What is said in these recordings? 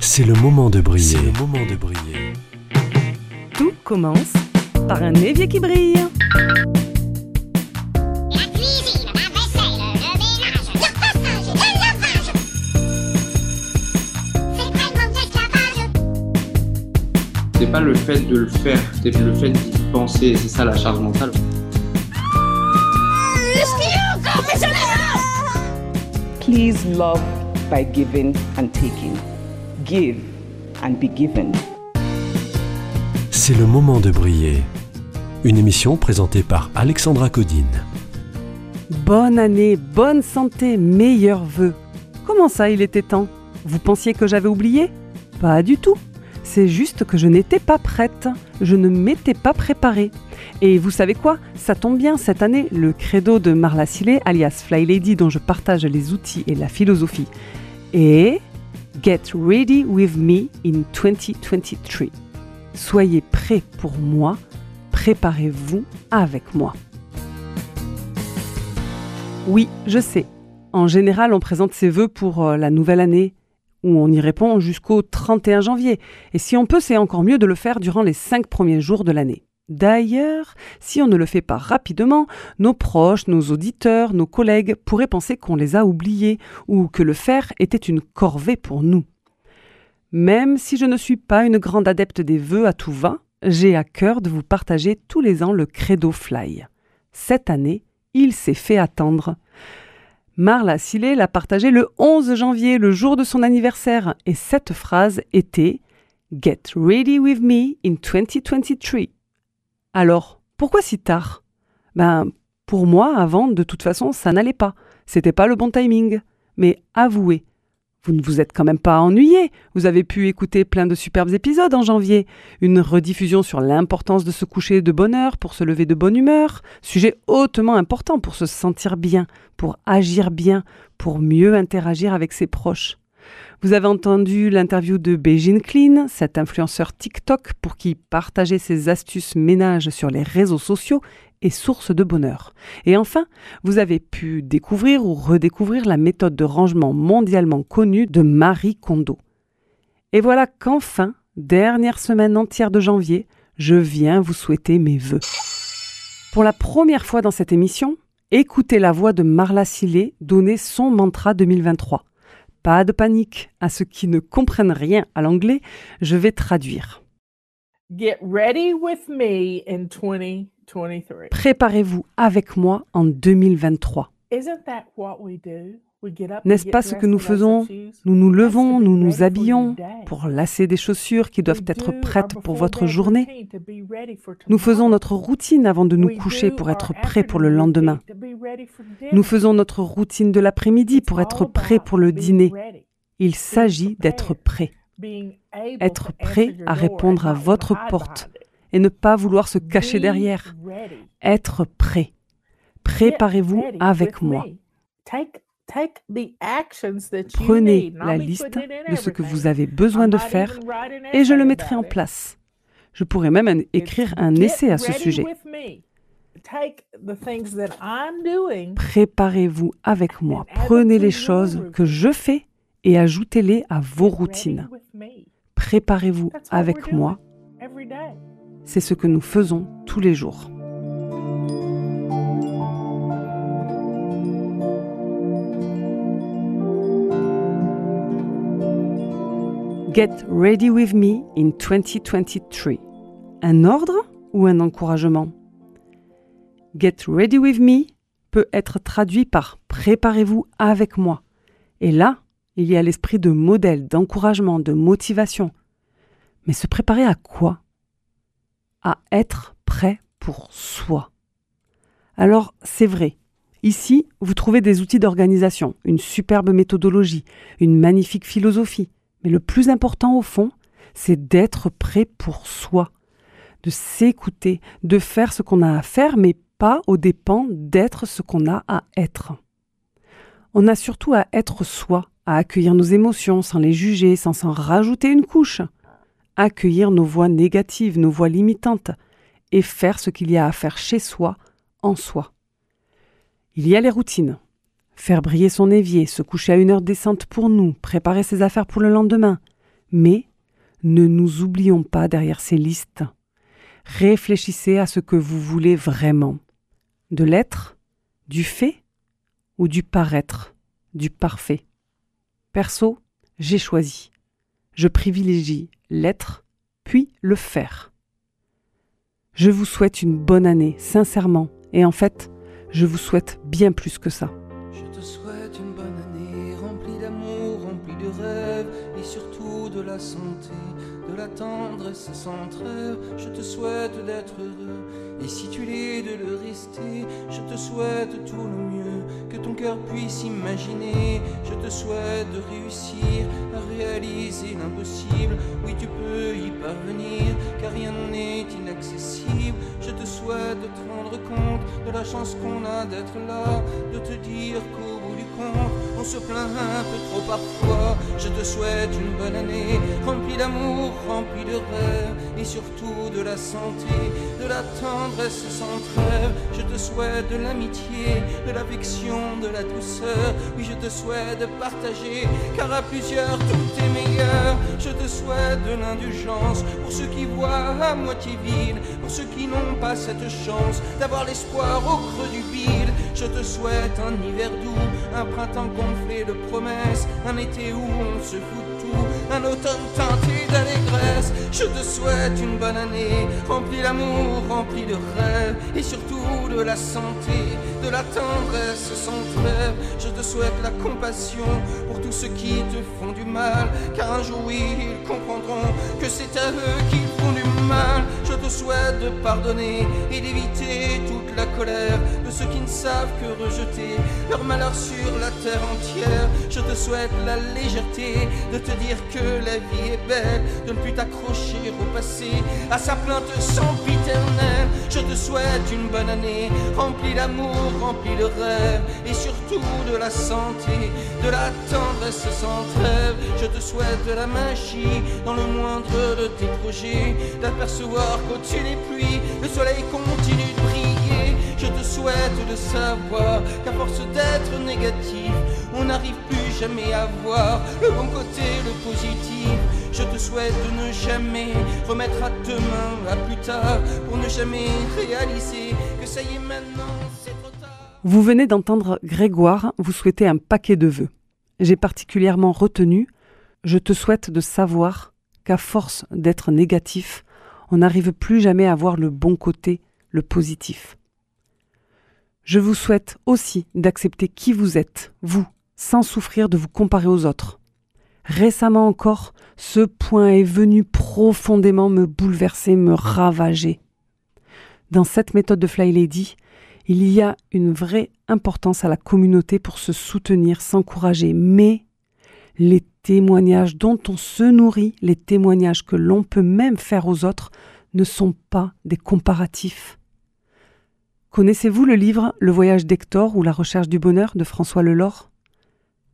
C'est le moment de briller. le moment de briller. Tout commence par un évier qui brille. La cuisine, la vaisselle, le ménage, le passage, le lavage. C'est tellement d'esclavage. C'est pas le fait de le faire, c'est le fait d'y penser, c'est ça la charge mentale. Please love by giving and taking. Give and be given. C'est le moment de briller. Une émission présentée par Alexandra Codine. Bonne année, bonne santé, meilleurs vœux. Comment ça, il était temps? Vous pensiez que j'avais oublié? Pas du tout. C'est juste que je n'étais pas prête. Je ne m'étais pas préparée. Et vous savez quoi? Ça tombe bien, cette année, le credo de Marla Sillet, alias Fly Lady, dont je partage les outils et la philosophie, est Get ready with me in 2023. Soyez prêts pour moi, préparez-vous avec moi. Oui, je sais. En général, on présente ses vœux pour euh, la nouvelle année, où on y répond jusqu'au 31 janvier. Et si on peut, c'est encore mieux de le faire durant les cinq premiers jours de l'année. D'ailleurs, si on ne le fait pas rapidement, nos proches, nos auditeurs, nos collègues pourraient penser qu'on les a oubliés ou que le faire était une corvée pour nous. Même si je ne suis pas une grande adepte des vœux à tout va, j'ai à cœur de vous partager tous les ans le Credo Fly. Cette année, il s'est fait attendre. Marla Sillet l'a partagé le 11 janvier, le jour de son anniversaire, et cette phrase était Get ready with me in 2023. Alors, pourquoi si tard? Ben, pour moi, avant, de toute façon, ça n'allait pas. C'était pas le bon timing. Mais avouez, vous ne vous êtes quand même pas ennuyé. Vous avez pu écouter plein de superbes épisodes en janvier. Une rediffusion sur l'importance de se coucher de bonne heure pour se lever de bonne humeur. Sujet hautement important pour se sentir bien, pour agir bien, pour mieux interagir avec ses proches. Vous avez entendu l'interview de Beijing Clean, cet influenceur TikTok pour qui partager ses astuces ménage sur les réseaux sociaux est source de bonheur. Et enfin, vous avez pu découvrir ou redécouvrir la méthode de rangement mondialement connue de Marie Kondo. Et voilà qu'enfin, dernière semaine entière de janvier, je viens vous souhaiter mes vœux. Pour la première fois dans cette émission, écoutez la voix de Marla Sillet donner son mantra 2023. Pas de panique, à ceux qui ne comprennent rien à l'anglais, je vais traduire. Get ready with me in 2023. Préparez-vous avec moi en 2023. Isn't that what we do? We get up, we N'est-ce pas ce que nous faisons? Nous nous levons, nous nous habillons pour lasser des chaussures qui doivent être prêtes our pour votre journée. Nous faisons notre routine avant de nous coucher pour our être prêts pour le lendemain. Nous faisons notre routine de l'après-midi pour être prêts pour le dîner. Il s'agit d'être prêt, être prêt à répondre à votre porte. Et ne pas vouloir se cacher derrière. Être prêt. Préparez-vous avec moi. Prenez la liste de ce que vous avez besoin de faire et je le mettrai en place. Je pourrais même écrire un essai à ce sujet. with me. Take the things that I'm doing Préparez-vous avec moi. Prenez les choses que je fais et ajoutez-les à vos routines. Préparez-vous avec moi. C'est ce que nous faisons tous les jours. Get ready with me in 2023. Un ordre ou un encouragement? Get ready with me peut être traduit par préparez-vous avec moi. Et là, il y a l'esprit de modèle, d'encouragement, de motivation. Mais se préparer à quoi? À être prêt pour soi. Alors, c'est vrai. Ici, vous trouvez des outils d'organisation, une superbe méthodologie, une magnifique philosophie. Mais le plus important au fond, c'est d'être prêt pour soi, de s'écouter, de faire ce qu'on a à faire, mais pas aux dépens d'être ce qu'on a à être. On a surtout à être soi, à accueillir nos émotions sans les juger, sans s'en rajouter une couche, accueillir nos voix négatives, nos voix limitantes, et faire ce qu'il y a à faire chez soi, en soi. Il y a les routines. faire briller son évier, se coucher à une heure décente pour nous, préparer ses affaires pour le lendemain. Mais ne nous oublions pas derrière ces listes. Réfléchissez à ce que vous voulez vraiment. De l'être, du fait ou du paraître, du parfait. Perso, j'ai choisi. Je privilégie l'être, puis le faire. Je vous souhaite une bonne année, sincèrement, et en fait, je vous souhaite bien plus que ça. Je te souhaite une bonne année remplie d'amour, de rêves et surtout de la santé, de la tendresse sans trêve. Je te souhaite d'être heureux et si tu l'es de le rester, je te souhaite tout le mieux que ton cœur puisse imaginer. Je te souhaite de réussir à réaliser l'impossible. Oui, tu peux y parvenir car rien n'est inaccessible. Je te souhaite de te rendre compte de la chance qu'on a d'être là, de te dire qu'au bout on se plaint un peu trop parfois. Je te souhaite une bonne année, remplie d'amour, remplie de rêves et surtout de la santé, de la tendresse sans trêve. Je te souhaite de l'amitié, de l'affection, de la douceur. Oui, je te souhaite de partager, car à plusieurs tout est meilleur. Je te souhaite de l'indulgence pour ceux qui voient à moitié vide, pour ceux qui n'ont pas cette chance d'avoir l'espoir au creux du vide. Je te souhaite un hiver doux, un printemps gonflé de promesses, un été où on se fout de tout, un automne teinté d'allégresse. Je te souhaite une bonne année, remplie d'amour, remplie de rêves, et surtout de la santé, de la tendresse sans trêve. Je te souhaite la compassion pour tous ceux qui te font du mal, car un jour ils comprendront que c'est à eux qu'ils font du mal. Je te souhaite de pardonner et d'éviter la colère de ceux qui ne savent que rejeter leur malheur sur la terre entière. Je te souhaite la légèreté de te dire que la vie est belle, de ne plus t'accrocher au passé, à sa plainte sempiternelle. Je te souhaite une bonne année, remplie d'amour, remplie de rêves, et surtout de la santé, de la tendresse sans trêve. Je te souhaite de la magie dans le moindre de tes projets, d'apercevoir qu'au-dessus des pluies, le soleil continue te souhaite de savoir qu'à force d'être négatif, on n'arrive plus jamais à voir le bon côté, le positif. Je te souhaite de ne jamais remettre à demain, à plus tard, pour ne jamais réaliser que ça y est maintenant, c'est trop tard. Vous venez d'entendre Grégoire vous souhaiter un paquet de vœux. J'ai particulièrement retenu Je te souhaite de savoir qu'à force d'être négatif, on n'arrive plus jamais à voir le bon côté, le positif. Je vous souhaite aussi d'accepter qui vous êtes, vous, sans souffrir de vous comparer aux autres. Récemment encore, ce point est venu profondément me bouleverser, me ravager. Dans cette méthode de Fly Lady, il y a une vraie importance à la communauté pour se soutenir, s'encourager, mais les témoignages dont on se nourrit, les témoignages que l'on peut même faire aux autres, ne sont pas des comparatifs. Connaissez-vous le livre Le voyage d'Hector ou La recherche du bonheur de François Lelore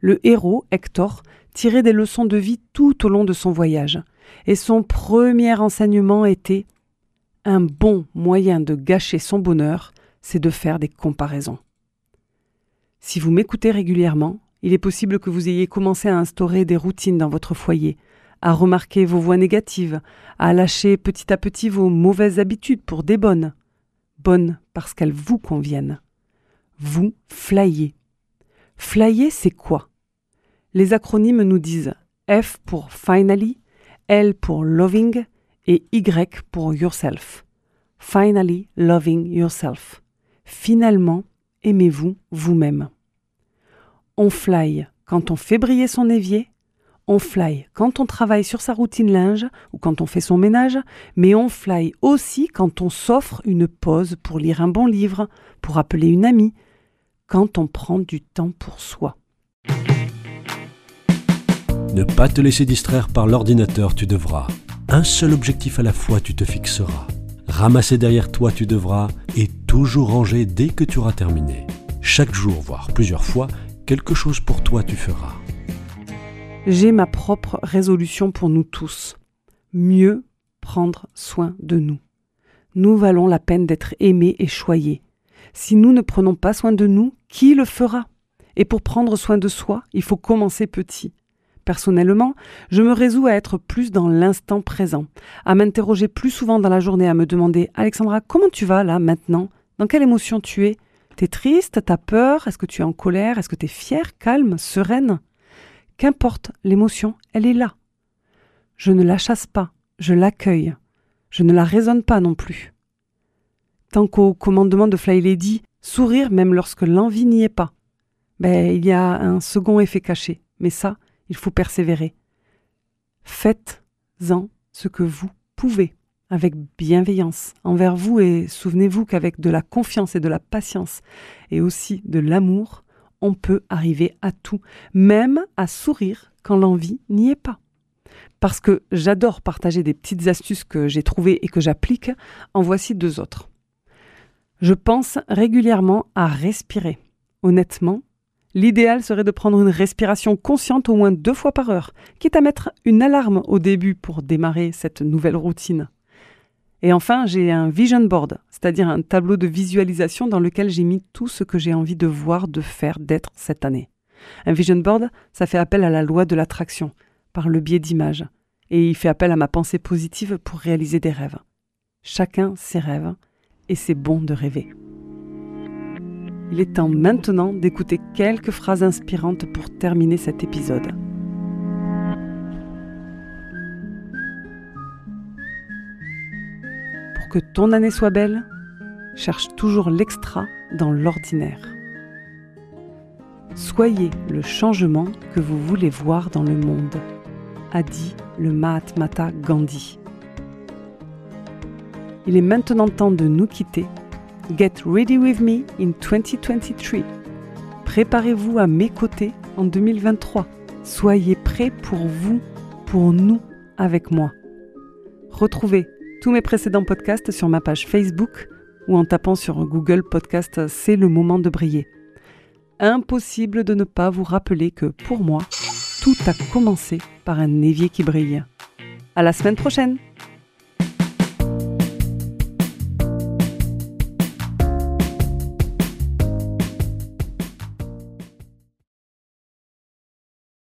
Le héros, Hector, tirait des leçons de vie tout au long de son voyage, et son premier enseignement était Un bon moyen de gâcher son bonheur, c'est de faire des comparaisons. Si vous m'écoutez régulièrement, il est possible que vous ayez commencé à instaurer des routines dans votre foyer, à remarquer vos voix négatives, à lâcher petit à petit vos mauvaises habitudes pour des bonnes. Bonnes parce qu'elles vous conviennent. Vous flyez. Flyer, c'est quoi? Les acronymes nous disent F pour finally, L pour loving et Y pour yourself. Finally loving yourself. Finalement, aimez-vous vous-même. On fly quand on fait briller son évier, on fly quand on travaille sur sa routine linge ou quand on fait son ménage, mais on fly aussi quand on s'offre une pause pour lire un bon livre, pour appeler une amie, quand on prend du temps pour soi. Ne pas te laisser distraire par l'ordinateur, tu devras. Un seul objectif à la fois, tu te fixeras. Ramasser derrière toi, tu devras, et toujours ranger dès que tu auras terminé. Chaque jour, voire plusieurs fois, quelque chose pour toi tu feras. J'ai ma propre résolution pour nous tous. Mieux prendre soin de nous. Nous valons la peine d'être aimés et choyés. Si nous ne prenons pas soin de nous, qui le fera? Et pour prendre soin de soi, il faut commencer petit. Personnellement, je me résous à être plus dans l'instant présent, à m'interroger plus souvent dans la journée, à me demander Alexandra, comment tu vas là maintenant? Dans quelle émotion tu es? T'es triste? T'as peur? Est-ce que tu es en colère? Est-ce que t'es fière, calme, sereine? Qu'importe, l'émotion, elle est là. Je ne la chasse pas, je l'accueille. Je ne la raisonne pas non plus. Tant qu'au commandement de Fly Lady, sourire même lorsque l'envie n'y est pas. Ben, il y a un second effet caché, mais ça, il faut persévérer. Faites-en ce que vous pouvez, avec bienveillance envers vous, et souvenez-vous qu'avec de la confiance et de la patience, et aussi de l'amour, on peut arriver à tout, même à sourire quand l'envie n'y est pas. Parce que j'adore partager des petites astuces que j'ai trouvées et que j'applique, en voici deux autres. Je pense régulièrement à respirer. Honnêtement, L'idéal serait de prendre une respiration consciente au moins deux fois par heure, quitte à mettre une alarme au début pour démarrer cette nouvelle routine. Et enfin, j'ai un vision board, c'est-à-dire un tableau de visualisation dans lequel j'ai mis tout ce que j'ai envie de voir, de faire, d'être cette année. Un vision board, ça fait appel à la loi de l'attraction, par le biais d'images, et il fait appel à ma pensée positive pour réaliser des rêves. Chacun ses rêves, et c'est bon de rêver. Il est temps maintenant d'écouter quelques phrases inspirantes pour terminer cet épisode. Que ton année soit belle, cherche toujours l'extra dans l'ordinaire. Soyez le changement que vous voulez voir dans le monde, a dit le Mahatma Gandhi. Il est maintenant temps de nous quitter Get Ready With Me in 2023. Préparez-vous à mes côtés en 2023. Soyez prêts pour vous, pour nous, avec moi. Retrouvez tous mes précédents podcasts sur ma page Facebook ou en tapant sur Google Podcast C'est le moment de briller. Impossible de ne pas vous rappeler que pour moi, tout a commencé par un évier qui brille. À la semaine prochaine!